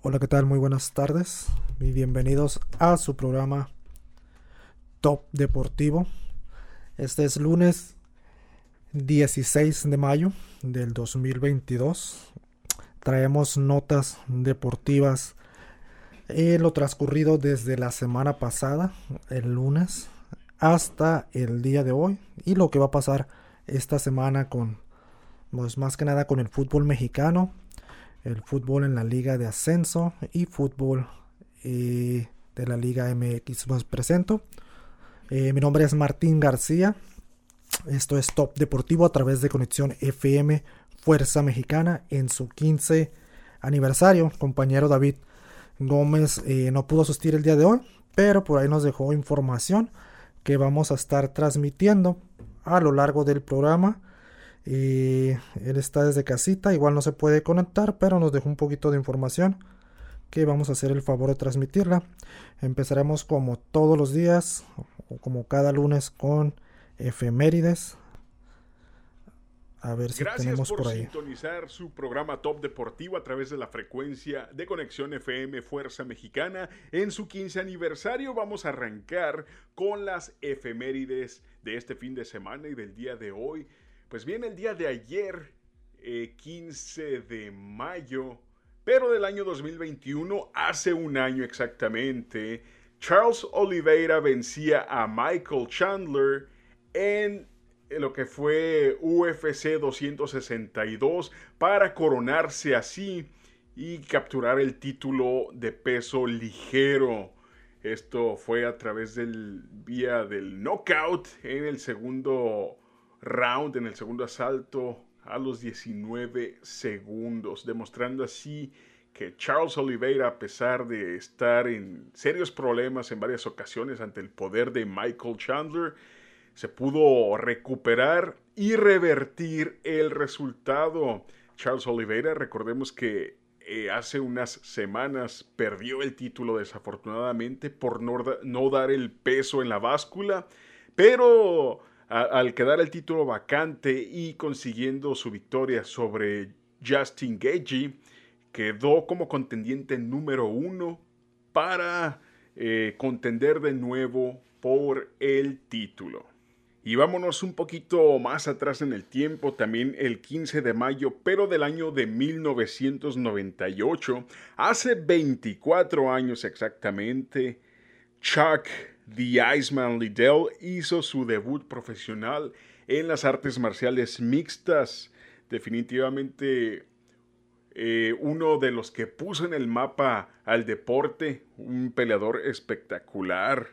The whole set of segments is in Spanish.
Hola, ¿qué tal? Muy buenas tardes y bienvenidos a su programa Top Deportivo. Este es lunes 16 de mayo del 2022. Traemos notas deportivas en lo transcurrido desde la semana pasada, el lunes, hasta el día de hoy y lo que va a pasar esta semana con, pues más que nada con el fútbol mexicano el fútbol en la liga de ascenso y fútbol eh, de la liga MX. Os presento. Eh, mi nombre es Martín García. Esto es Top Deportivo a través de Conexión FM Fuerza Mexicana en su 15 aniversario. Compañero David Gómez eh, no pudo asistir el día de hoy, pero por ahí nos dejó información que vamos a estar transmitiendo a lo largo del programa y él está desde casita, igual no se puede conectar, pero nos dejó un poquito de información que vamos a hacer el favor de transmitirla. Empezaremos como todos los días, o como cada lunes, con efemérides. A ver si Gracias tenemos por, por ahí. sintonizar su programa Top Deportivo a través de la frecuencia de conexión FM Fuerza Mexicana. En su 15 aniversario vamos a arrancar con las efemérides de este fin de semana y del día de hoy. Pues bien, el día de ayer, 15 eh, de mayo, pero del año 2021, hace un año exactamente, Charles Oliveira vencía a Michael Chandler en lo que fue UFC 262 para coronarse así y capturar el título de peso ligero. Esto fue a través del vía del knockout en el segundo round en el segundo asalto a los 19 segundos, demostrando así que Charles Oliveira, a pesar de estar en serios problemas en varias ocasiones ante el poder de Michael Chandler, se pudo recuperar y revertir el resultado. Charles Oliveira, recordemos que eh, hace unas semanas perdió el título desafortunadamente por no dar el peso en la báscula, pero al quedar el título vacante y consiguiendo su victoria sobre Justin Gagey, quedó como contendiente número uno para eh, contender de nuevo por el título. Y vámonos un poquito más atrás en el tiempo, también el 15 de mayo, pero del año de 1998, hace 24 años exactamente, Chuck The Iceman Liddell hizo su debut profesional en las artes marciales mixtas. Definitivamente eh, uno de los que puso en el mapa al deporte, un peleador espectacular.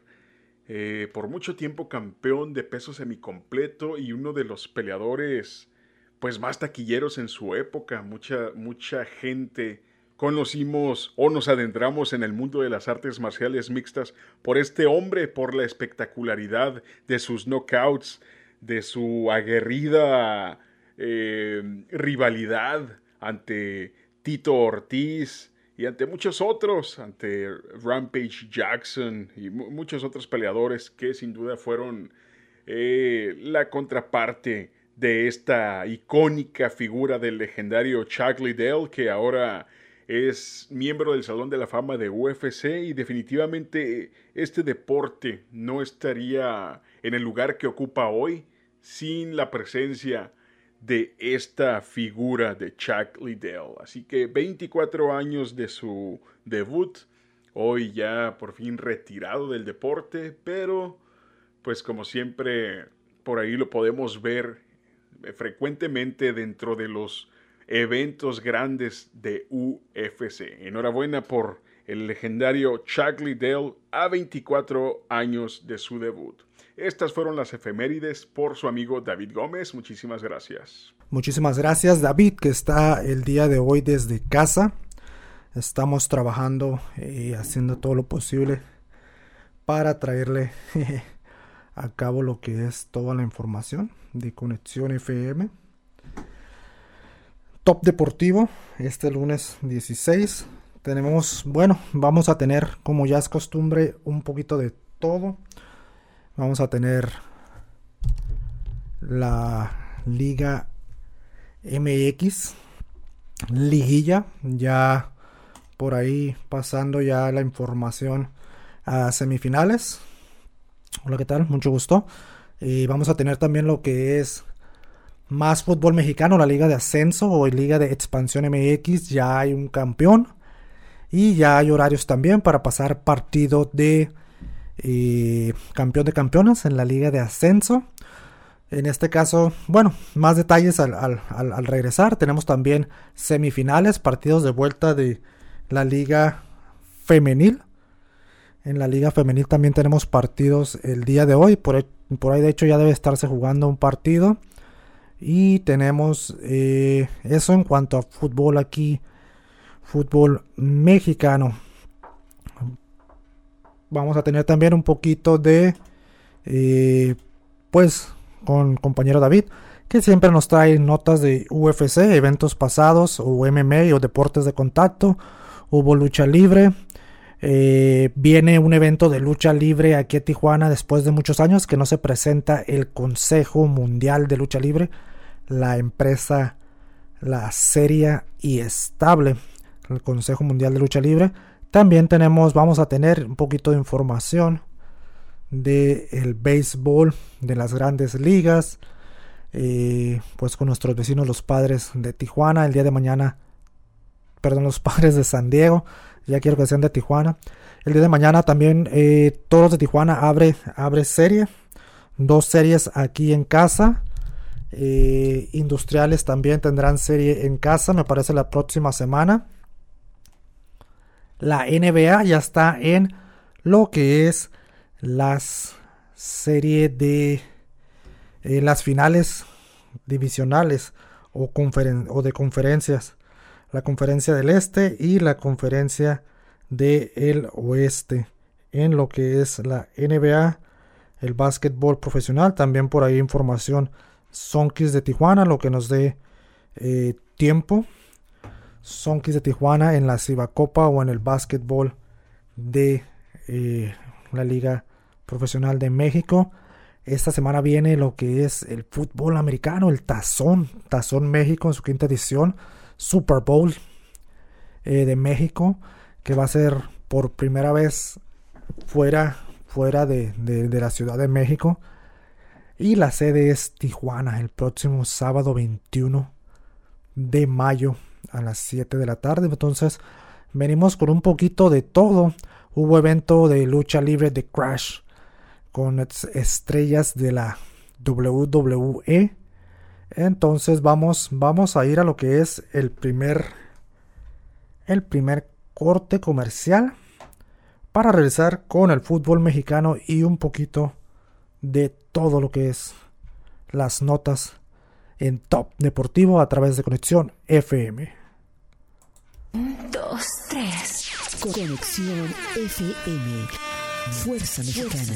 Eh, por mucho tiempo campeón de peso semicompleto y uno de los peleadores pues más taquilleros en su época. Mucha, mucha gente conocimos o nos adentramos en el mundo de las artes marciales mixtas por este hombre, por la espectacularidad de sus knockouts, de su aguerrida eh, rivalidad ante Tito Ortiz y ante muchos otros, ante Rampage Jackson y muchos otros peleadores que sin duda fueron eh, la contraparte de esta icónica figura del legendario Chuck Liddell que ahora es miembro del Salón de la Fama de UFC y definitivamente este deporte no estaría en el lugar que ocupa hoy sin la presencia de esta figura de Chuck Liddell. Así que 24 años de su debut, hoy ya por fin retirado del deporte, pero pues como siempre por ahí lo podemos ver frecuentemente dentro de los eventos grandes de UFC. Enhorabuena por el legendario Chuck Liddell a 24 años de su debut. Estas fueron las efemérides por su amigo David Gómez. Muchísimas gracias. Muchísimas gracias David, que está el día de hoy desde casa. Estamos trabajando y haciendo todo lo posible para traerle a cabo lo que es toda la información de Conexión FM Top Deportivo, este lunes 16. Tenemos, bueno, vamos a tener, como ya es costumbre, un poquito de todo. Vamos a tener la Liga MX, liguilla, ya por ahí pasando ya la información a semifinales. Hola, ¿qué tal? Mucho gusto. Y vamos a tener también lo que es más fútbol mexicano, la Liga de Ascenso o Liga de Expansión MX. Ya hay un campeón y ya hay horarios también para pasar partido de eh, campeón de campeones en la Liga de Ascenso. En este caso, bueno, más detalles al, al, regresar. Tenemos también semifinales, partidos de vuelta de la Liga Femenil. En la Liga Femenil también tenemos partidos el día de hoy. Por, por ahí, de hecho, ya debe estarse jugando un partido. Y tenemos eh, eso en cuanto a fútbol aquí, fútbol mexicano. Vamos a tener también un poquito de, eh, pues, con compañero David, que siempre nos trae notas de UFC, eventos pasados, o MMA o deportes de contacto. Hubo lucha libre. Eh, viene un evento de lucha libre aquí a Tijuana después de muchos años que no se presenta el Consejo Mundial de Lucha Libre, la empresa, la seria y estable, el Consejo Mundial de Lucha Libre. También tenemos, vamos a tener un poquito de información del el béisbol de las grandes ligas, eh, pues con nuestros vecinos los padres de Tijuana, el día de mañana, perdón, los padres de San Diego, ya quiero que sean de Tijuana. El día de mañana también eh, Todos de Tijuana abre, abre serie, dos series aquí en casa. Eh, industriales también tendrán serie en casa, me parece la próxima semana. La NBA ya está en lo que es las series de eh, las finales divisionales o, o, de conferencias. La conferencia del este y la conferencia del oeste. En lo que es la NBA, el básquetbol profesional. También por ahí información Sonkis de Tijuana, lo que nos dé eh, tiempo. Sonkis de Tijuana en la Cibacopa o en el básquetbol de eh, la Liga Profesional de México. Esta semana viene lo que es el fútbol americano, el Tazón, Tazón México en su quinta edición, Super Bowl eh, de México, que va a ser por primera vez fuera, fuera de, de la Ciudad de México. Y la sede es Tijuana, el próximo sábado 21 de mayo a las 7 de la tarde. Entonces, venimos con un poquito de todo. Hubo evento de lucha libre de Crash con estrellas de la WWE. Entonces vamos, vamos a ir a lo que es el primer, el primer corte comercial para regresar con el fútbol mexicano y un poquito de todo lo que es las notas en Top Deportivo a través de Conexión FM. dos, tres. Conexión FM. Fuerza Mexicana.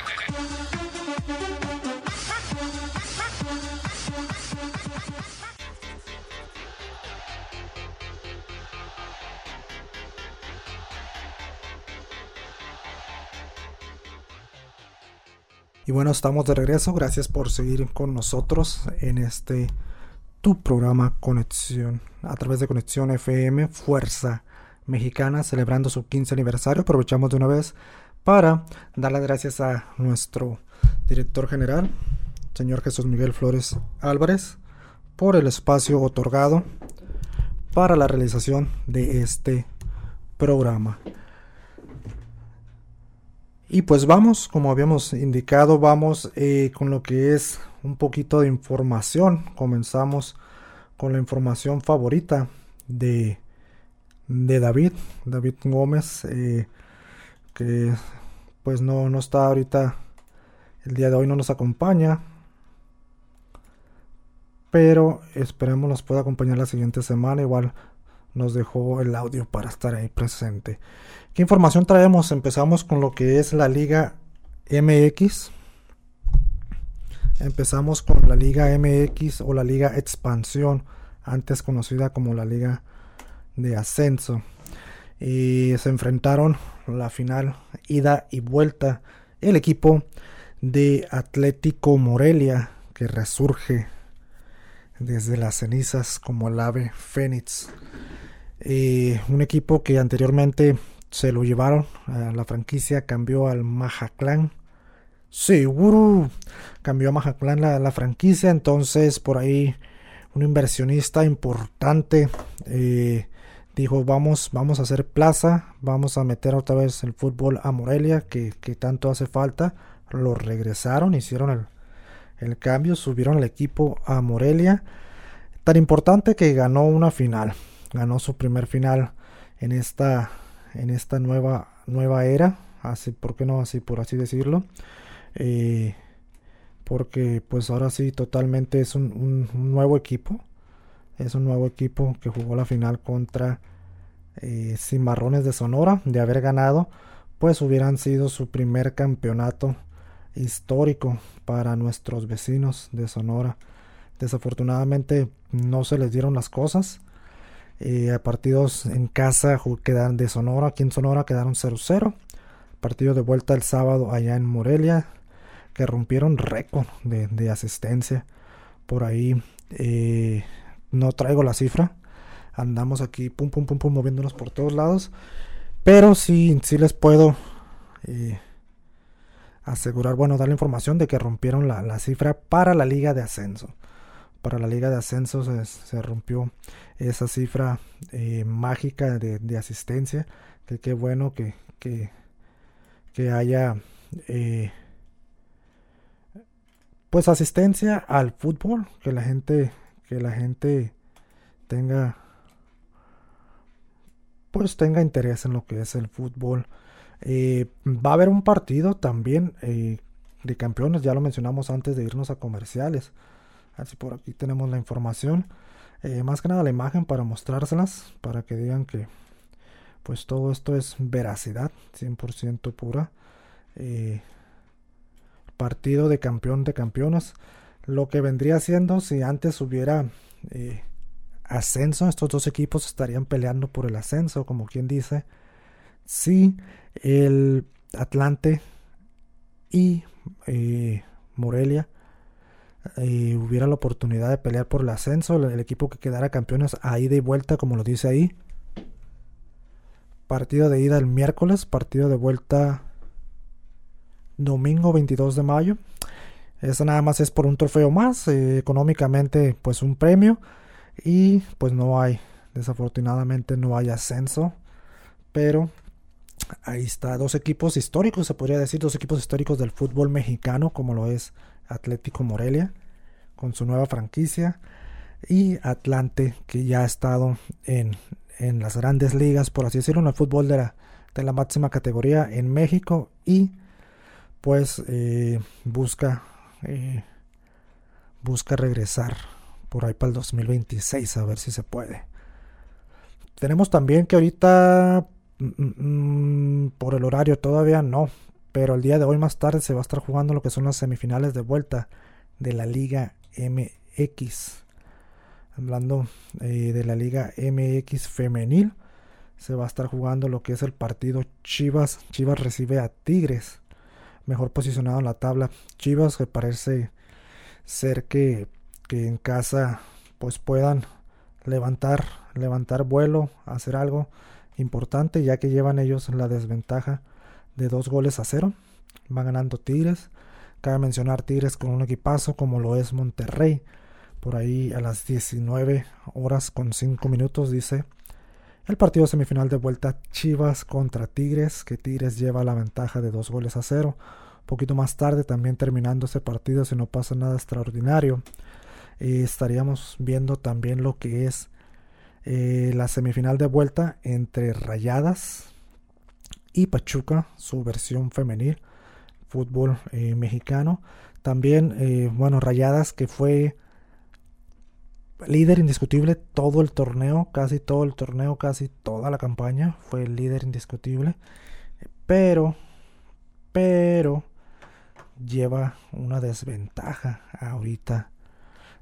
Y bueno, estamos de regreso. Gracias por seguir con nosotros en este tu programa Conexión a través de Conexión FM Fuerza Mexicana celebrando su 15 aniversario. Aprovechamos de una vez para dar las gracias a nuestro director general, señor Jesús Miguel Flores Álvarez, por el espacio otorgado para la realización de este programa. Y pues vamos, como habíamos indicado, vamos eh, con lo que es un poquito de información. Comenzamos con la información favorita de, de David, David Gómez, eh, que pues no, no está ahorita, el día de hoy no nos acompaña. Pero esperemos nos pueda acompañar la siguiente semana. Igual nos dejó el audio para estar ahí presente. ¿Qué información traemos? Empezamos con lo que es la Liga MX. Empezamos con la Liga MX o la Liga Expansión, antes conocida como la Liga de Ascenso. Y se enfrentaron la final ida y vuelta el equipo de Atlético Morelia que resurge desde las cenizas como el ave fénix. Un equipo que anteriormente se lo llevaron a la franquicia, cambió al Majaclán. Seguro cambió a Majaclán la, la franquicia, entonces por ahí un inversionista importante eh, dijo vamos, vamos a hacer plaza, vamos a meter otra vez el fútbol a Morelia, que, que tanto hace falta. Lo regresaron, hicieron el, el cambio, subieron el equipo a Morelia. Tan importante que ganó una final, ganó su primer final en esta, en esta nueva, nueva era, así, ¿por qué no así, por así decirlo? Eh, porque pues ahora sí totalmente es un, nuevo equipo, es un nuevo equipo que jugó la final contra eh, Cimarrones de Sonora, de haber ganado, pues hubieran sido su primer campeonato histórico para nuestros vecinos de Sonora. Desafortunadamente no se les dieron las cosas. Eh, partidos en casa quedaron de Sonora, aquí en Sonora quedaron 0-0. Partido de vuelta el sábado allá en Morelia, que rompieron récord de, asistencia. Por ahí eh, no traigo la cifra. Andamos aquí pum pum pum pum moviéndonos por todos lados. Pero sí, sí les puedo eh, asegurar, bueno, dar la información de que rompieron la, cifra para la liga de ascenso. Para la liga de ascenso se, rompió esa cifra eh, mágica de, asistencia. Que qué bueno que, que, haya eh, pues asistencia al fútbol. Que la gente, que la gente tenga pues tenga interés en lo que es el fútbol. Eh, va a haber un partido también de campeones, ya lo mencionamos antes de irnos a comerciales. Así por aquí tenemos la información. Eh, más que nada la imagen para mostrárselas, para que digan que pues todo esto es veracidad, 100% pura. partido de campeón de campeones. Lo que vendría siendo si antes hubiera ascenso, estos dos equipos estarían peleando por el ascenso, como quien dice. Si el Atlante y eh, Morelia eh, hubiera la oportunidad de pelear por el ascenso, el, equipo que quedara campeones a ida y vuelta, como lo dice ahí. Partido de ida el miércoles, partido de vuelta domingo 22 de mayo. Eso nada más es por un trofeo más, eh, económicamente pues un premio y pues no hay, desafortunadamente no hay ascenso, pero ahí está, dos equipos históricos, se podría decir, dos equipos históricos del fútbol mexicano, como lo es Atlético Morelia, con su nueva franquicia, y Atlante, que ya ha estado en, en las grandes ligas, por así decirlo, en el fútbol de la, de la máxima categoría en México, y pues eh, busca, eh, busca regresar por ahí para el 2026, a ver si se puede. Tenemos también que ahorita Mm, mm, por el horario todavía no, pero el día de hoy más tarde se va a estar jugando lo que son las semifinales de vuelta de la Liga MX. Hablando eh, de la Liga MX femenil, se va a estar jugando lo que es el partido Chivas. Chivas recibe a Tigres, mejor posicionado en la tabla. Chivas que parece ser que, que en casa pues puedan levantar, levantar vuelo, hacer algo importante ya que llevan ellos la desventaja de dos goles a cero. Van ganando Tigres. Cabe mencionar Tigres con un equipazo como lo es Monterrey. Por ahí a las 19 horas con 5 minutos dice el partido semifinal de vuelta Chivas contra Tigres, que Tigres lleva la ventaja de dos goles a cero. Un poquito más tarde, también terminando ese partido, si no pasa nada extraordinario, eh, estaríamos viendo también lo que es eh, la semifinal de vuelta entre Rayadas y Pachuca, su versión femenil, fútbol eh, mexicano. También, eh, bueno, Rayadas que fue líder indiscutible todo el torneo, casi todo el torneo, casi toda la campaña, fue el líder indiscutible. Pero, pero, lleva una desventaja ahorita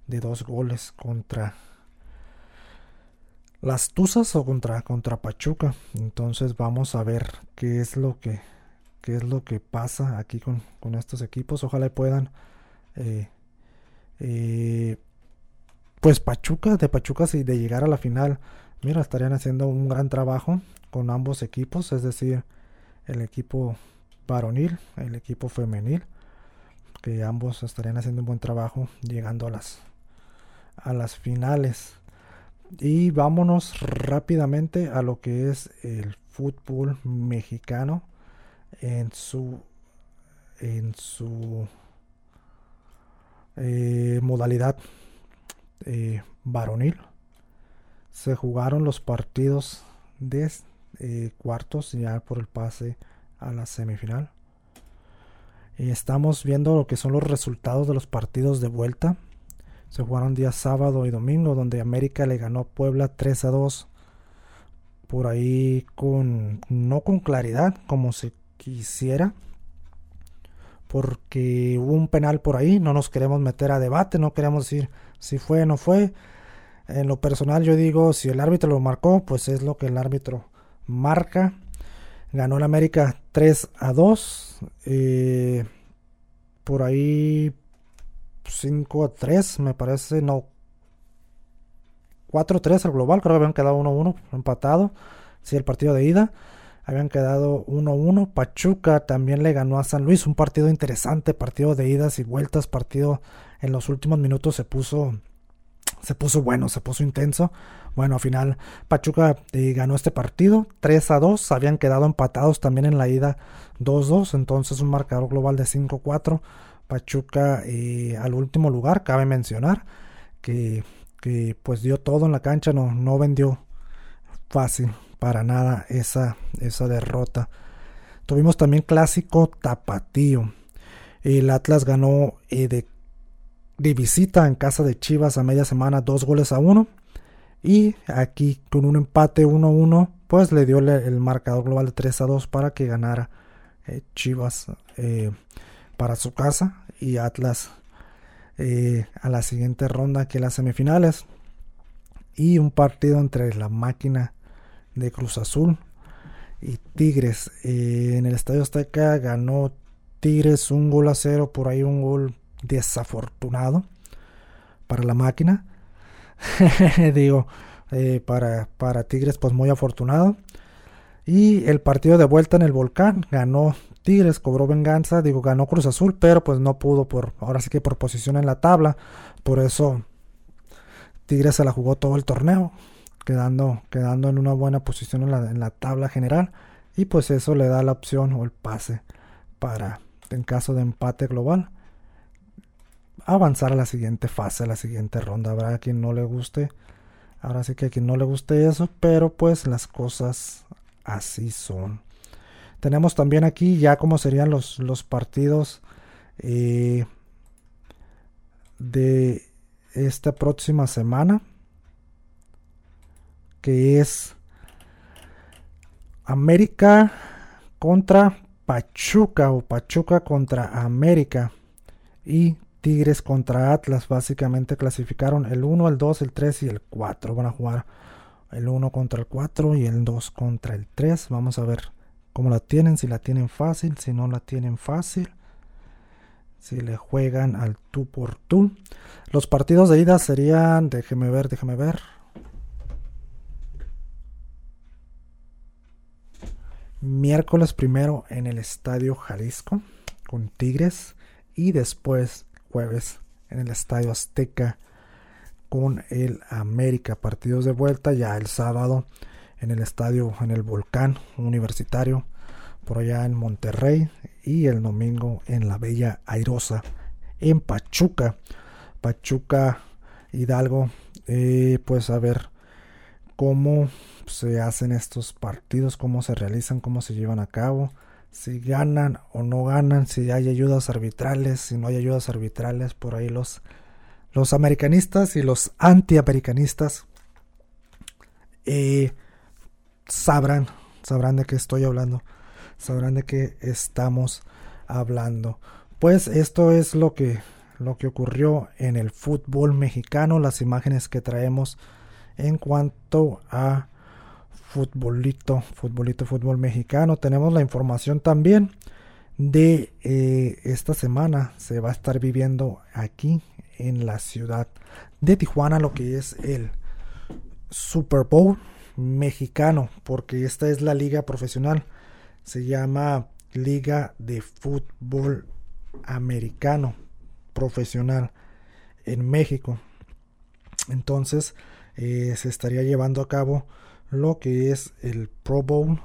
de dos goles contra las Tuzas o contra, contra Pachuca. Entonces vamos a ver qué es lo que, qué es lo que pasa aquí con, estos equipos. Ojalá puedan eh, eh, pues Pachuca, de Pachuca si de llegar a la final, mira, estarían haciendo un gran trabajo con ambos equipos, es decir, el equipo varonil, el equipo femenil, que ambos estarían haciendo un buen trabajo llegando a las a las finales. Y vámonos rápidamente a lo que es el fútbol mexicano en su en su eh, modalidad eh, varonil. Se jugaron los partidos de eh, cuartos ya por el pase a la semifinal. Y estamos viendo lo que son los resultados de los partidos de vuelta. Se jugaron día sábado y domingo, donde América le ganó a Puebla 3 a 2. Por ahí con no con claridad como se quisiera. Porque hubo un penal por ahí, no nos queremos meter a debate, no queremos decir si fue o no fue. En lo personal yo digo, si el árbitro lo marcó, pues es lo que el árbitro marca. Ganó el América 3 a 2. Eh, por ahí 5 a 3, me parece, no. 4 a 3 al global, creo que habían quedado 1 a 1 empatado. Sí, el partido de ida. Habían quedado 1 a 1. Pachuca también le ganó a San Luis. Un partido interesante, partido de idas y vueltas, partido en los últimos minutos se puso se puso bueno, se puso intenso. Bueno, al final Pachuca eh, ganó este partido 3 a 2, habían quedado empatados también en la ida 2-2, entonces un marcador global de 5-4. Pachuca eh, al último lugar, cabe mencionar que, que, pues dio todo en la cancha, no, no vendió fácil para nada esa, esa derrota. Tuvimos también clásico tapatío. El Atlas ganó eh, de de visita en casa de Chivas a media semana, dos goles a uno. Y aquí con un empate 1-1, pues le dio el marcador global de 3 a 2 para que ganara eh, Chivas para su casa y Atlas eh, a la siguiente ronda que las semifinales. Y un partido entre la máquina de Cruz Azul y Tigres. en el Estadio Azteca ganó Tigres un gol a cero, por ahí un gol desafortunado para la máquina. Digo, eh, para, para Tigres pues muy afortunado. Y el partido de vuelta en el volcán ganó Tigres, cobró venganza, digo, ganó Cruz Azul, pero pues no pudo por, ahora sí que por posición en la tabla. Por eso Tigres se la jugó todo el torneo, quedando, quedando en una buena posición en la, en la tabla general. Y pues eso le da la opción o el pase para, en caso de empate global, avanzar a la siguiente fase, a la siguiente ronda. Habrá quien no le guste. Ahora sí que a quien no le guste eso, pero pues las cosas así son. Tenemos también aquí ya como serían los, los partidos eh, de esta próxima semana. Que es América contra Pachuca o Pachuca contra América. Y Tigres contra Atlas básicamente clasificaron el 1, el 2, el 3 y el 4. Van a jugar el 1 contra el 4 y el 2 contra el 3. Vamos a ver cómo la tienen, si la tienen fácil, si no la tienen fácil. Si le juegan al tú por tú. Los partidos de ida serían, déjeme ver, déjeme ver. Miércoles primero en el Estadio Jalisco con Tigres y después jueves en el Estadio Azteca con el América. Partidos de vuelta ya el sábado en el estadio, en el Volcán Universitario, por allá en Monterrey. Y el domingo en la Bella Airosa, en Pachuca. Pachuca Hidalgo. Eh, pues a ver cómo se hacen estos partidos, cómo se realizan, cómo se llevan a cabo si ganan o no ganan, si hay ayudas arbitrales, si no hay ayudas arbitrales, por ahí los, los americanistas y los antiamericanistas eh, sabrán, sabrán de qué estoy hablando, sabrán de qué estamos hablando. Pues esto es lo que, lo que ocurrió en el fútbol mexicano, las imágenes que traemos en cuanto a futbolito, futbolito, fútbol mexicano. Tenemos la información también de eh, esta semana. Se va a estar viviendo aquí en la ciudad de Tijuana lo que es el Super Bowl mexicano, porque esta es la liga profesional. Se llama Liga de Fútbol Americano Profesional en México. Entonces eh, se estaría llevando a cabo lo que es el Pro Bowl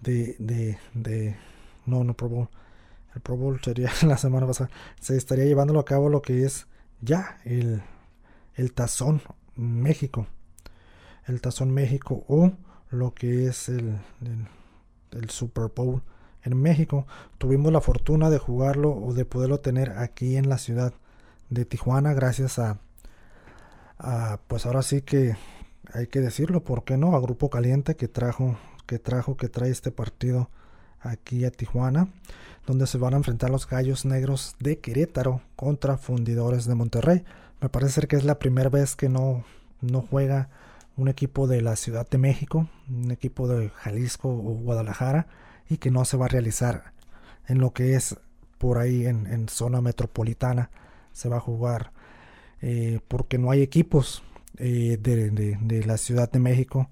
de, de, de no, no Pro Bowl. El Pro Bowl sería la semana pasada. Se estaría llevándolo a cabo lo que es ya el, el Tazón México. El Tazón México o lo que es el, el, Super Bowl en México. Tuvimos la fortuna de jugarlo o de poderlo tener aquí en la ciudad de Tijuana gracias a, pues ahora sí que hay que decirlo, ¿por qué no? A Grupo Caliente que trajo, que trajo, que trae este partido aquí a Tijuana, donde se van a enfrentar los Gallos Negros de Querétaro contra Fundidores de Monterrey. Me parece ser que es la primera vez que no, no juega un equipo de la Ciudad de México, un equipo de Jalisco o Guadalajara, y que no se va a realizar en lo que es por ahí en, zona metropolitana. Se va a jugar eh, porque no hay equipos eh, de, la Ciudad de México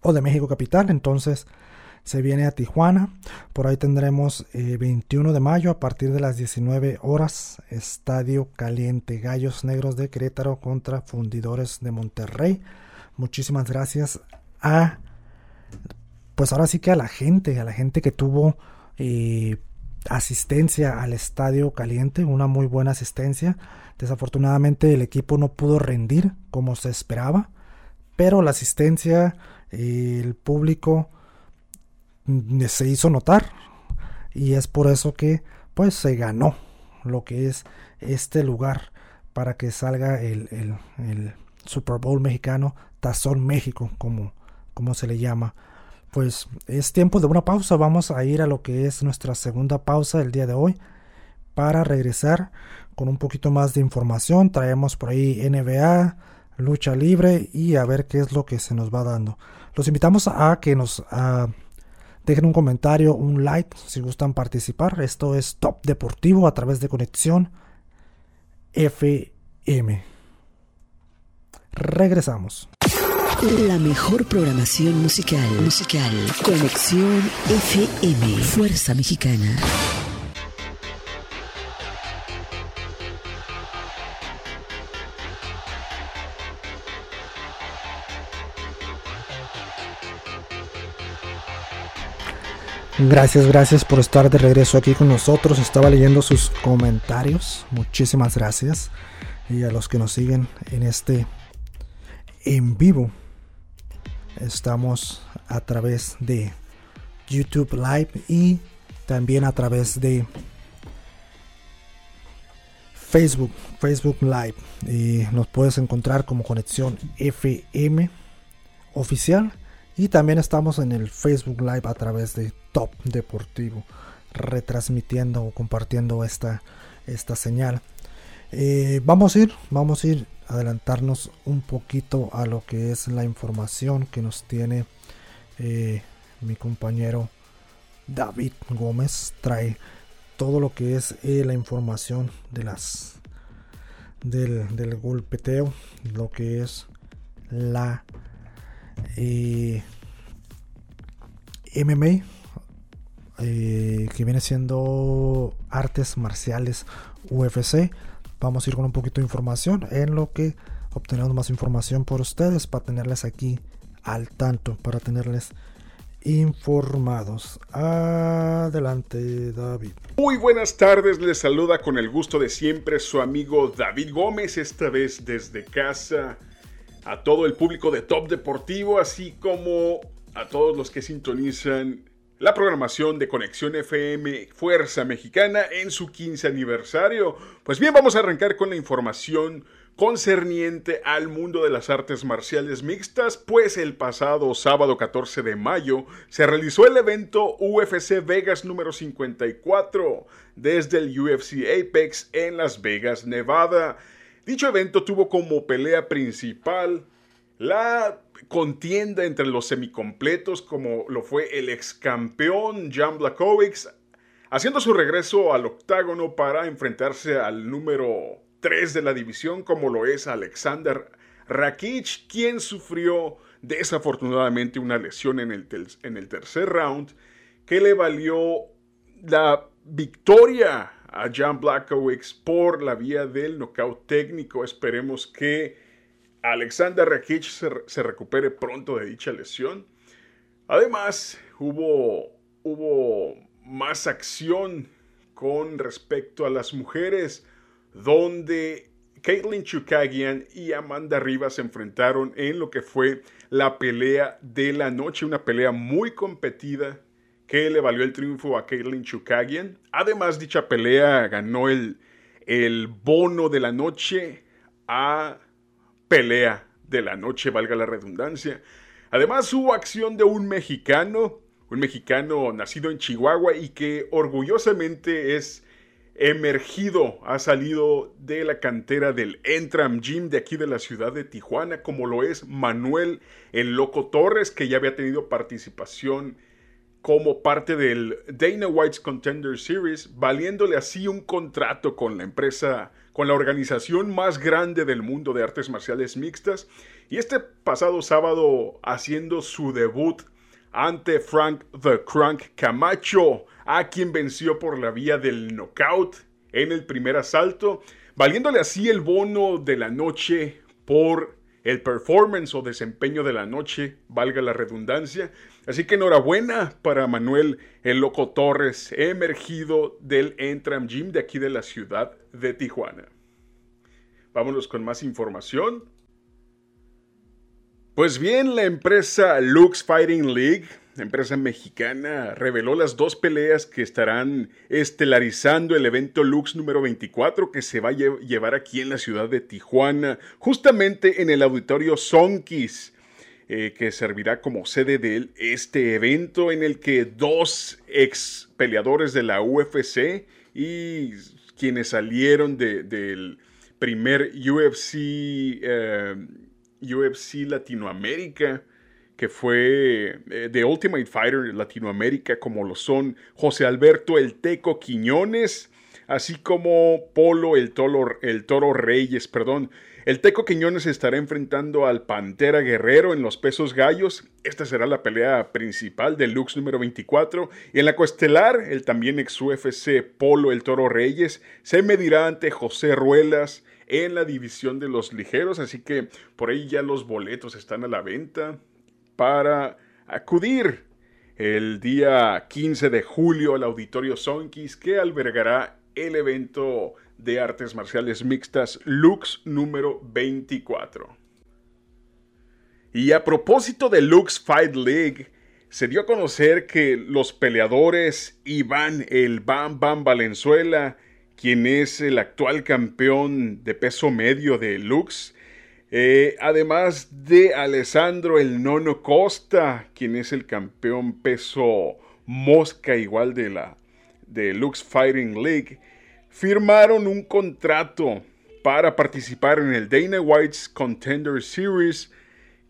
o de México Capital. Entonces se viene a Tijuana. Por ahí tendremos 21 eh, de mayo a partir de las 19 horas. Estadio Caliente. Gallos Negros de Querétaro contra Fundidores de Monterrey. Muchísimas gracias a... Pues ahora sí que a la gente, a la gente que tuvo eh, asistencia al Estadio Caliente, una muy buena asistencia. Desafortunadamente el equipo no pudo rendir como se esperaba, pero la asistencia, el público mm, se hizo notar y es por eso que pues se ganó lo que es este lugar para que salga el, el, Super Bowl mexicano, Tazón México, como, como se le llama. Pues es tiempo de una pausa, vamos a ir a lo que es nuestra segunda pausa del día de hoy para regresar con un poquito más de información. Traemos por ahí NBA, lucha libre y a ver qué es lo que se nos va dando. Los invitamos a que nos dejen un comentario, un like si gustan participar. Esto es Top Deportivo a través de Conexión FM. Regresamos. La mejor programación musical. Musical. Conexión FM. Fuerza Mexicana. Gracias, gracias por estar de regreso aquí con nosotros. Estaba leyendo sus comentarios. Muchísimas gracias. Y a los que nos siguen en este en vivo. Estamos a través de YouTube Live y también a través de Facebook, Facebook Live. Y nos puedes encontrar como Conexión FM oficial y también estamos en el Facebook Live a través de Top Deportivo, retransmitiendo o compartiendo esta, esta señal. Eh, vamos a ir, vamos a ir adelantarnos un poquito a lo que es la información que nos tiene eh, mi compañero David Gómez. Trae todo lo que es eh, la información de las del, golpeteo, lo que es la eh, MMA, que viene siendo artes marciales UFC. Vamos a ir con un poquito de información en lo que obtenemos más información por ustedes para tenerles aquí al tanto, para tenerles informados. Adelante, David. Muy buenas tardes, les saluda con el gusto de siempre su amigo David Gómez, esta vez desde casa a todo el público de Top Deportivo, así como a todos los que sintonizan la programación de Conexión FM Fuerza Mexicana en su 15 aniversario. Pues bien, vamos a arrancar con la información concerniente al mundo de las artes marciales mixtas, pues el pasado sábado 14 de mayo se realizó el evento UFC Vegas número 54 desde el UFC Apex en Las Vegas, Nevada. Dicho evento tuvo como pelea principal la contienda entre los semicompletos como lo fue el ex campeón Jan Blachowicz haciendo su regreso al octágono para enfrentarse al número 3 de la división, como lo es Alexander Rakic, quien sufrió desafortunadamente una lesión en el, en el tercer round, que le valió la victoria a Jan Blachowicz por la vía del knockout técnico. Esperemos que Alexander Rakic se, recupere pronto de dicha lesión. Además, hubo, hubo más acción con respecto a las mujeres donde Caitlin Chukagian y Amanda Rivas se enfrentaron en lo que fue la pelea de la noche, una pelea muy competida que le valió el triunfo a Caitlin Chukagian. Además, dicha pelea ganó el, el bono de la noche a pelea de la noche, valga la redundancia. Además, hubo acción de un mexicano, un mexicano nacido en Chihuahua y que orgullosamente es emergido, ha salido de la cantera del Entram Gym de aquí de la ciudad de Tijuana, como lo es Manuel el Loco Torres, que ya había tenido participación como parte del Dana White's Contender Series, valiéndole así un contrato con la empresa, con la organización más grande del mundo de artes marciales mixtas, y este pasado sábado haciendo su debut ante Frank the Crunk Camacho, a quien venció por la vía del knockout en el primer asalto, valiéndole así el bono de la noche por el performance o desempeño de la noche, valga la redundancia. Así que enhorabuena para Manuel el Loco Torres, emergido del Entram Gym de aquí de la ciudad de Tijuana. Vámonos con más información. Pues bien, la empresa Lux Fighting League, empresa mexicana, reveló las dos peleas que estarán estelarizando el evento Lux número 24 que se va a llevar aquí en la ciudad de Tijuana, justamente en el auditorio Sonkis. Eh, que servirá como sede de este evento en el que dos ex peleadores de la UFC y quienes salieron del primer UFC eh, UFC Latinoamérica, que fue eh, de Ultimate Fighter Latinoamérica, como lo son José Alberto El Teco Quiñones, así como Polo El Toro, el Toro Reyes, perdón. El Teco Quiñones estará enfrentando al Pantera Guerrero en los pesos gallos. Esta será la pelea principal del Lux número 24. Y en la coestelar, el también ex UFC Polo El Toro Reyes se medirá ante José Ruelas en la división de los ligeros, así que por ahí ya los boletos están a la venta para acudir el día 15 de julio al Auditorio Sonkis que albergará el evento de artes marciales mixtas Lux número 24. Y a propósito de Lux Fight League, se dio a conocer que los peleadores Iván el Bam Bam Valenzuela quien es el actual campeón de peso medio de Lux. Eh, además de Alessandro el Nono Costa, quien es el campeón peso mosca igual de la de Lux Fighting League, firmaron un contrato para participar en el Dana White's Contender Series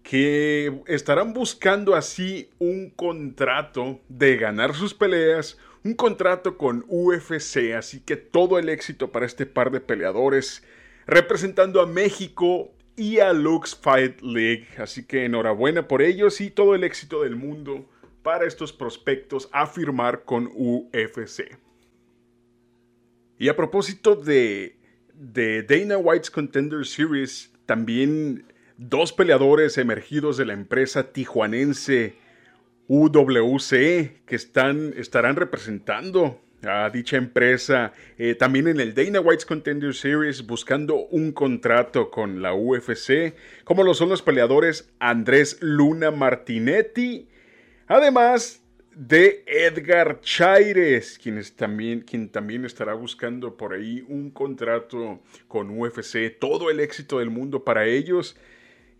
que estarán buscando así un contrato de ganar sus peleas, un contrato con UFC, así que todo el éxito para este par de peleadores representando a México y a Lux Fight League, así que enhorabuena por ellos y todo el éxito del mundo para estos prospectos a firmar con UFC. Y a propósito de, de Dana White's Contender Series, también dos peleadores emergidos de la empresa tijuanense UWC que están, estarán representando a dicha empresa eh, también en el Dana White's Contender Series buscando un contrato con la UFC, como lo son los peleadores Andrés Luna Martinetti, además de Edgar Chaires, quien, también, quien también estará buscando por ahí un contrato con UFC. Todo el éxito del mundo para ellos.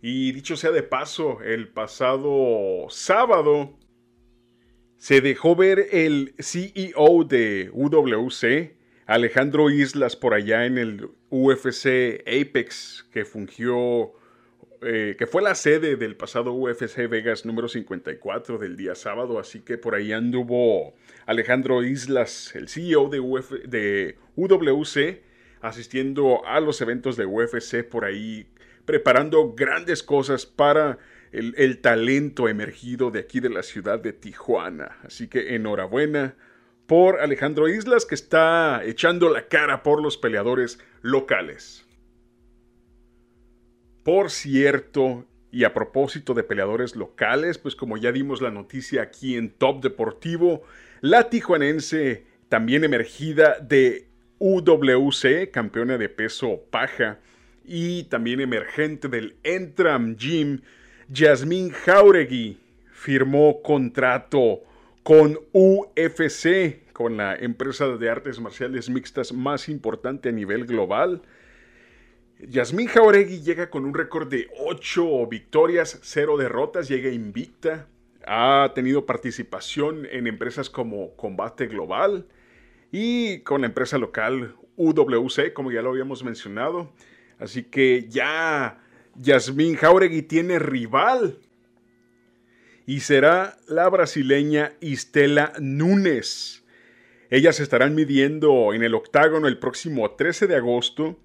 Y dicho sea de paso, el pasado sábado se dejó ver el CEO de UWC, Alejandro Islas, por allá en el UFC Apex, que fungió, eh, que fue la sede del pasado UFC Vegas número 54 del día sábado. Así que por ahí anduvo Alejandro Islas, el CEO de, de UWC, asistiendo a los eventos de UFC por ahí, preparando grandes cosas para el, talento emergido de aquí de la ciudad de Tijuana. Así que enhorabuena por Alejandro Islas que está echando la cara por los peleadores locales. Por cierto, y a propósito de peleadores locales, pues como ya dimos la noticia aquí en Top Deportivo, la tijuanense también emergida de UWC, campeona de peso paja, y también emergente del Entram Gym, Yasmín Jauregui firmó contrato con UFC, con la empresa de artes marciales mixtas más importante a nivel global. Yasmín Jauregui llega con un récord de 8 victorias, 0 derrotas, llega invicta. Ha tenido participación en empresas como Combate Global y con la empresa local UWC, como ya lo habíamos mencionado. Así que ya Yasmín Jauregui tiene rival y será la brasileña Istela Núñez. Ellas estarán midiendo en el octágono el próximo 13 de agosto.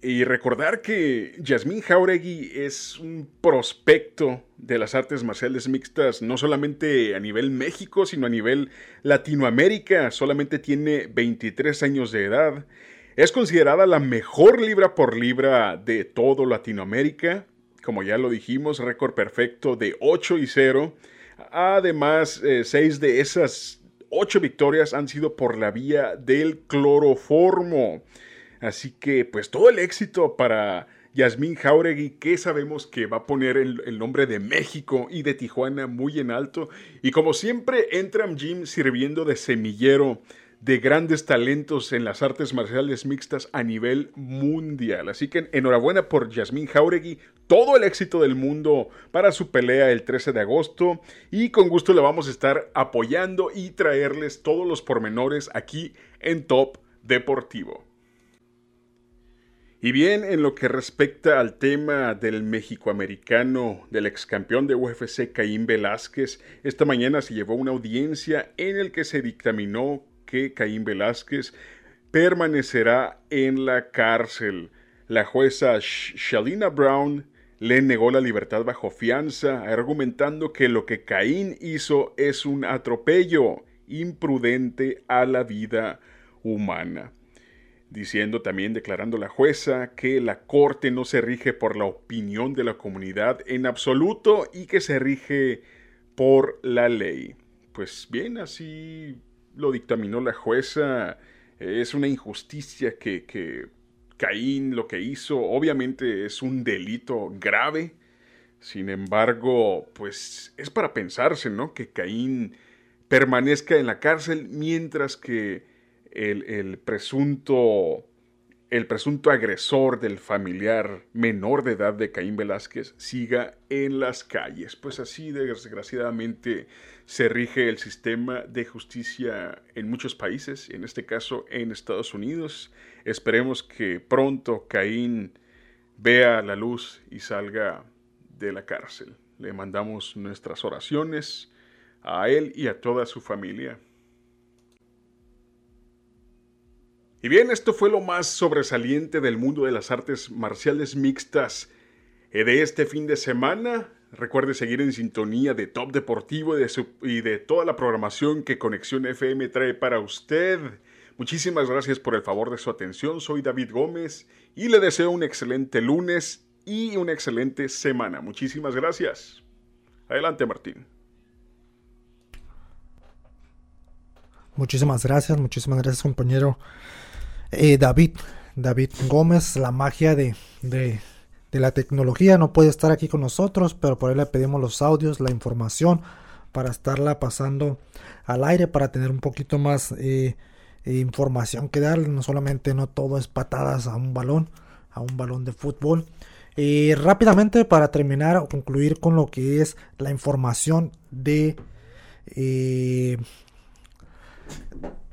Y recordar que Yasmín Jauregui es un prospecto de las artes marciales mixtas, no solamente a nivel México, sino a nivel Latinoamérica. Solamente tiene 23 años de edad es considerada la mejor libra por libra de todo Latinoamérica. Como ya lo dijimos, récord perfecto de 8 y 0. Además, 6 eh, de esas 8 victorias han sido por la vía del cloroformo. Así que, pues todo el éxito para Yasmín Jauregui, que sabemos que va a poner el, el, nombre de México y de Tijuana muy en alto. Y como siempre, Entram Gym sirviendo de semillero de grandes talentos en las artes marciales mixtas a nivel mundial. Así que enhorabuena por Yasmín Jauregui, todo el éxito del mundo para su pelea el 13 de agosto y con gusto la vamos a estar apoyando y traerles todos los pormenores aquí en Top Deportivo. Y bien, en lo que respecta al tema del mexicoamericano, del ex campeón de UFC Caín Velázquez, esta mañana se llevó una audiencia en el que se dictaminó que Caín Velázquez permanecerá en la cárcel. La jueza Shalina Brown le negó la libertad bajo fianza, argumentando que lo que Caín hizo es un atropello imprudente a la vida humana. Diciendo también, declarando la jueza, que la corte no se rige por la opinión de la comunidad en absoluto y que se rige por la ley. Pues bien, así lo dictaminó la jueza. Es una injusticia que, Caín lo que hizo. Obviamente es un delito grave. Sin embargo, pues es para pensarse, ¿no? Que Caín permanezca en la cárcel mientras que el, el presunto el presunto agresor del familiar menor de edad de Caín Velázquez siga en las calles. Pues así desgraciadamente se rige el sistema de justicia en muchos países, en este caso en Estados Unidos. Esperemos que pronto Caín vea la luz y salga de la cárcel. Le mandamos nuestras oraciones a él y a toda su familia. Y bien, esto fue lo más sobresaliente del mundo de las artes marciales mixtas eh, de este fin de semana. Recuerde seguir en sintonía de Top Deportivo y de, y de toda la programación que Conexión FM trae para usted. Muchísimas gracias por el favor de su atención. Soy David Gómez y le deseo un excelente lunes y una excelente semana. Muchísimas gracias. Adelante, Martín. Muchísimas gracias, muchísimas gracias, compañero. Eh, David, David Gómez, la magia de, de, la tecnología, no puede estar aquí con nosotros, pero por ahí le pedimos los audios, la información, para estarla pasando al aire, para tener un poquito más eh, información que dar. No solamente no todo es patadas a un balón, a un balón de fútbol. Y rápidamente para terminar o concluir con lo que es la información de eh,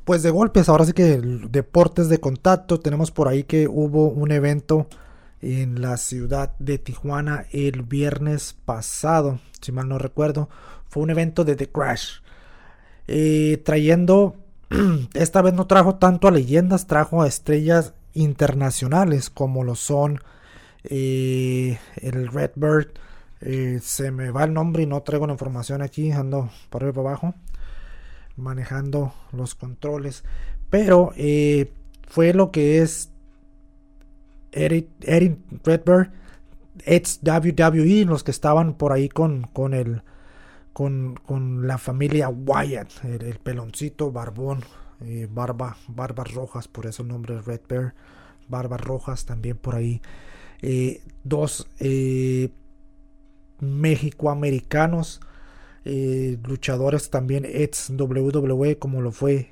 pues de golpes, ahora sí que deportes de contacto. Tenemos por ahí que hubo un evento en la ciudad de Tijuana el viernes pasado, si mal no recuerdo. Fue un evento de The Crash. Eh, trayendo, esta vez no trajo tanto a leyendas, trajo a estrellas internacionales como lo son eh, el Redbird. Eh, se me va el nombre y no traigo la información aquí, ando por arriba para abajo manejando los controles. Pero eh, fue lo que es Eric, Eric Redbird, WWE, los que estaban por ahí con, con el con, con la familia Wyatt, el, peloncito, barbón, eh, barba, barbas rojas, por eso el nombre Red Bear, barbas rojas también por ahí. Eh, dos mexicoamericanos eh, luchadores también ex WWE como lo fue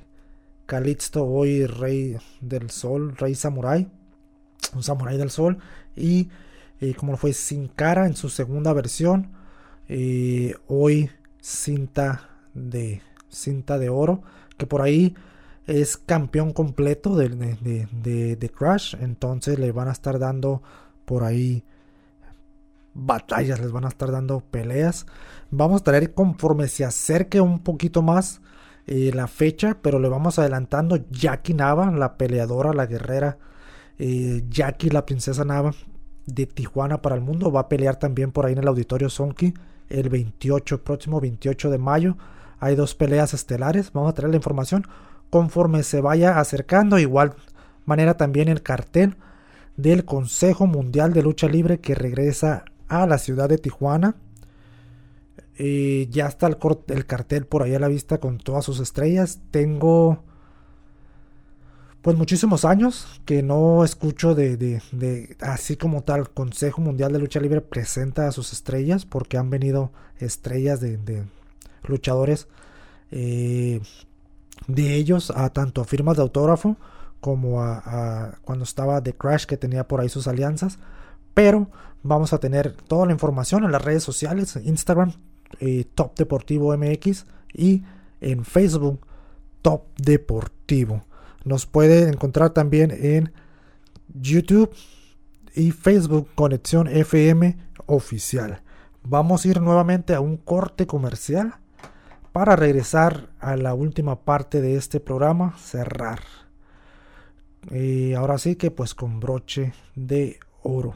Kalisto, hoy Rey del Sol, Rey Samurai, un Samurai del Sol, y eh, como lo fue Sin Cara en su segunda versión, eh, hoy cinta de cinta de oro, que por ahí es campeón completo de, de, de Crash, entonces le van a estar dando por ahí batallas, les van a estar dando peleas. Vamos a traer conforme se acerque un poquito más eh, la fecha, pero le vamos adelantando Jackie Nava, la peleadora, la guerrera. Eh, Jackie, la princesa Nava de Tijuana para el mundo, va a pelear también por ahí en el auditorio Sonki el 28, próximo 28 de mayo. Hay dos peleas estelares, vamos a traer la información conforme se vaya acercando. Igual manera también el cartel del Consejo Mundial de Lucha Libre que regresa a la ciudad de Tijuana. y ya está el, el, cartel por ahí a la vista con todas sus estrellas. Tengo pues muchísimos años que no escucho de, de, así como tal Consejo Mundial de Lucha Libre presenta a sus estrellas porque han venido estrellas de, luchadores eh, de ellos a tanto a firmas de autógrafo como a, a, cuando estaba The Crash que tenía por ahí sus alianzas pero vamos a tener toda la información en las redes sociales, Instagram, eh, Top Deportivo MX y en Facebook, Top Deportivo. Nos puede encontrar también en YouTube y Facebook Conexión FM Oficial. Vamos a ir nuevamente a un corte comercial para regresar a la última parte de este programa, cerrar. Y ahora sí que pues con broche de oro.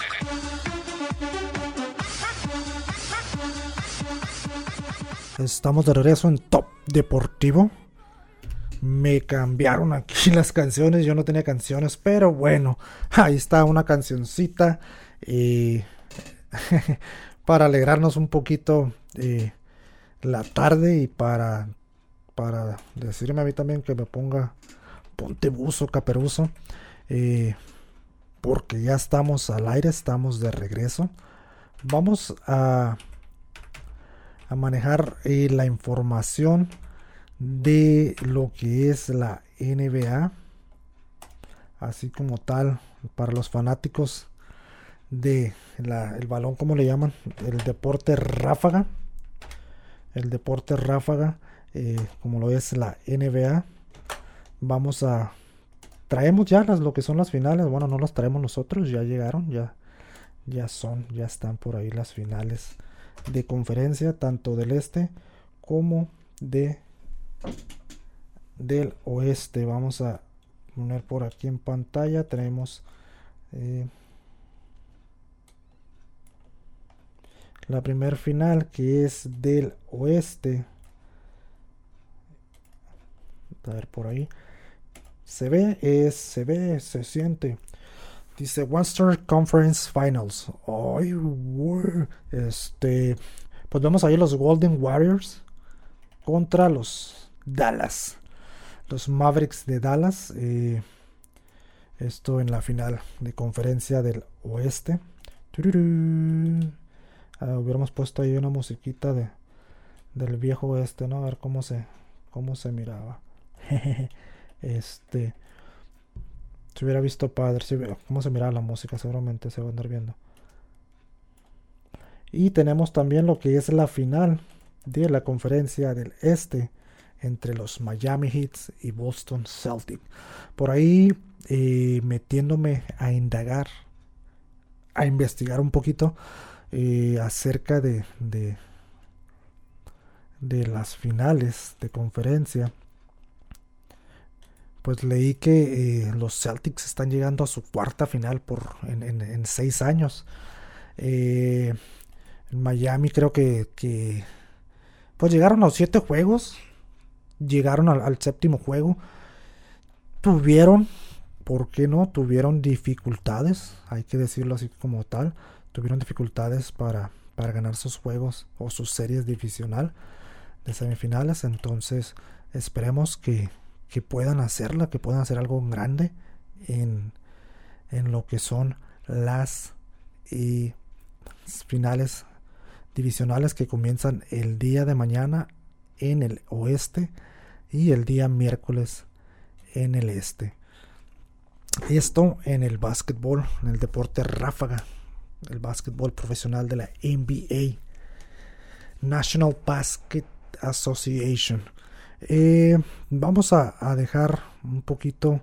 Estamos de regreso en Top Deportivo. Me cambiaron aquí las canciones. Yo no tenía canciones, pero bueno, ahí está una cancioncita. para alegrarnos un poquito eh, la tarde y para, para decirme a mí también que me ponga ponte buzo, caperuzo. Eh, porque ya estamos al aire, estamos de regreso. Vamos a a manejar eh, la información de lo que es la NBA así como tal para los fanáticos de el balón como le llaman el deporte ráfaga. El deporte ráfaga eh, como lo es la NBA vamos a traemos ya las lo que son las finales. Bueno no las traemos nosotros ya llegaron ya ya son ya están por ahí las finales de conferencia tanto del este como de del oeste vamos a poner por aquí en pantalla tenemos eh, la primer final que es del oeste. A ver por ahí. Se ve, es, se ve, se siente. Dice Western Conference Finals. Ay, este. Pues vemos ahí los Golden Warriors contra los Dallas. Los Mavericks de Dallas. Eh, esto en la final de conferencia del oeste. Ah, hubiéramos puesto ahí una musiquita de, del viejo oeste, ¿no? A ver cómo se, cómo se miraba. este. Hubiera visto padre, si cómo se miraba la música, seguramente se va a andar viendo. Y tenemos también lo que es la final de la conferencia del este entre los Miami Heat y Boston Celtic. Por ahí eh, metiéndome a indagar, a investigar un poquito eh, acerca de, de las finales de conferencia pues leí que eh, los Celtics están llegando a su cuarta final por en, seis años. Eh, en Miami creo que, que, pues llegaron a los siete juegos, llegaron al, séptimo juego, tuvieron, ¿por qué no? Tuvieron dificultades, hay que decirlo así como tal, tuvieron dificultades para, para ganar sus juegos o sus series divisional de semifinales, entonces esperemos que que puedan hacerla, que puedan hacer algo grande en, en lo que son las y finales divisionales que comienzan el día de mañana en el oeste y el día miércoles en el este. Esto en el básquetbol, en el deporte ráfaga, el básquetbol profesional de la NBA, National Basket Association. Eh, vamos a, dejar un poquito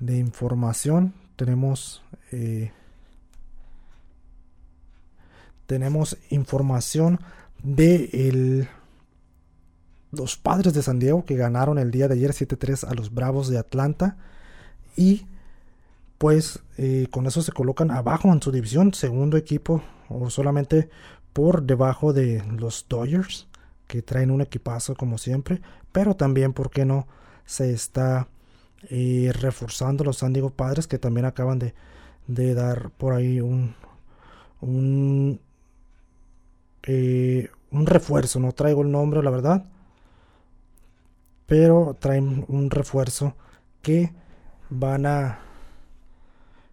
de información. Tenemos eh, tenemos información de los padres de San Diego que ganaron el día de ayer 7-3 a los Bravos de Atlanta y pues eh, con eso se colocan abajo en su división, segundo equipo o solamente por debajo de los Dodgers que traen un equipazo como siempre, pero también, ¿por qué no? Se está eh, reforzando los San Padres que también acaban de, dar por ahí un, un, eh, un refuerzo, no traigo el nombre, la verdad, pero traen un refuerzo que van a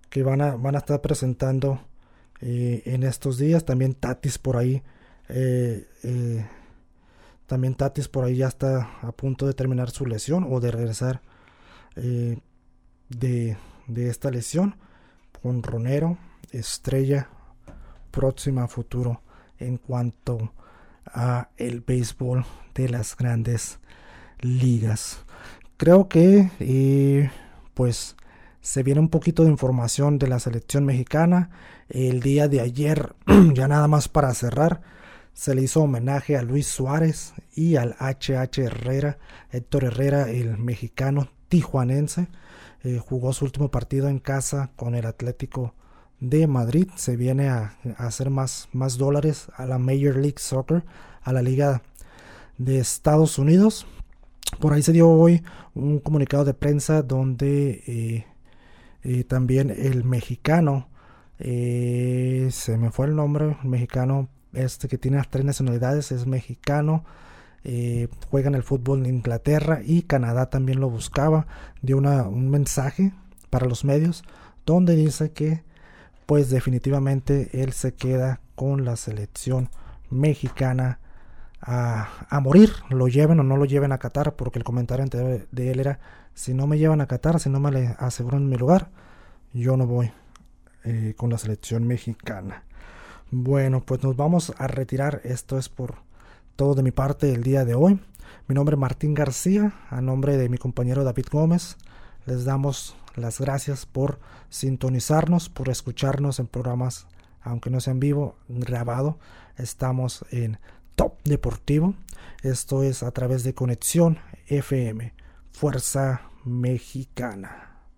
que van a, van a estar presentando eh, en estos días. También Tatis por ahí también Tatis por ahí ya está a punto de terminar su lesión o de regresar eh, de, esta lesión. Con Ronero, estrella próxima futuro en cuanto a el béisbol de las grandes ligas. Creo que eh, pues se viene un poquito de información de la selección mexicana. El día de ayer, ya nada más para cerrar, se le hizo homenaje a Luis Suárez y al HH Herrera, Héctor Herrera, el mexicano tijuanense. Eh, jugó su último partido en casa con el Atlético de Madrid. Se viene a, hacer más, más dólares a la Major League Soccer, a la Liga de Estados Unidos. Por ahí se dio hoy un comunicado de prensa donde eh, eh, también el mexicano, se me fue el nombre, mexicano este que tiene las tres nacionalidades, es mexicano, eh, juega en el fútbol en Inglaterra y Canadá también lo buscaba, dio una, un mensaje para los medios donde dice que pues definitivamente él se queda con la selección mexicana a, a, morir, lo lleven o no lo lleven a Qatar, porque el comentario anterior de él era, si no me llevan a Qatar, si no me aseguran mi lugar, yo no voy eh, con la selección mexicana. Bueno, pues nos vamos a retirar. Esto es por todo de mi parte el día de hoy. Mi nombre es Martín García, a nombre de mi compañero David Gómez. Les damos las gracias por sintonizarnos, por escucharnos en programas, aunque no sean vivo, grabado. Estamos en Top Deportivo. Esto es a través de Conexión FM, Fuerza Mexicana.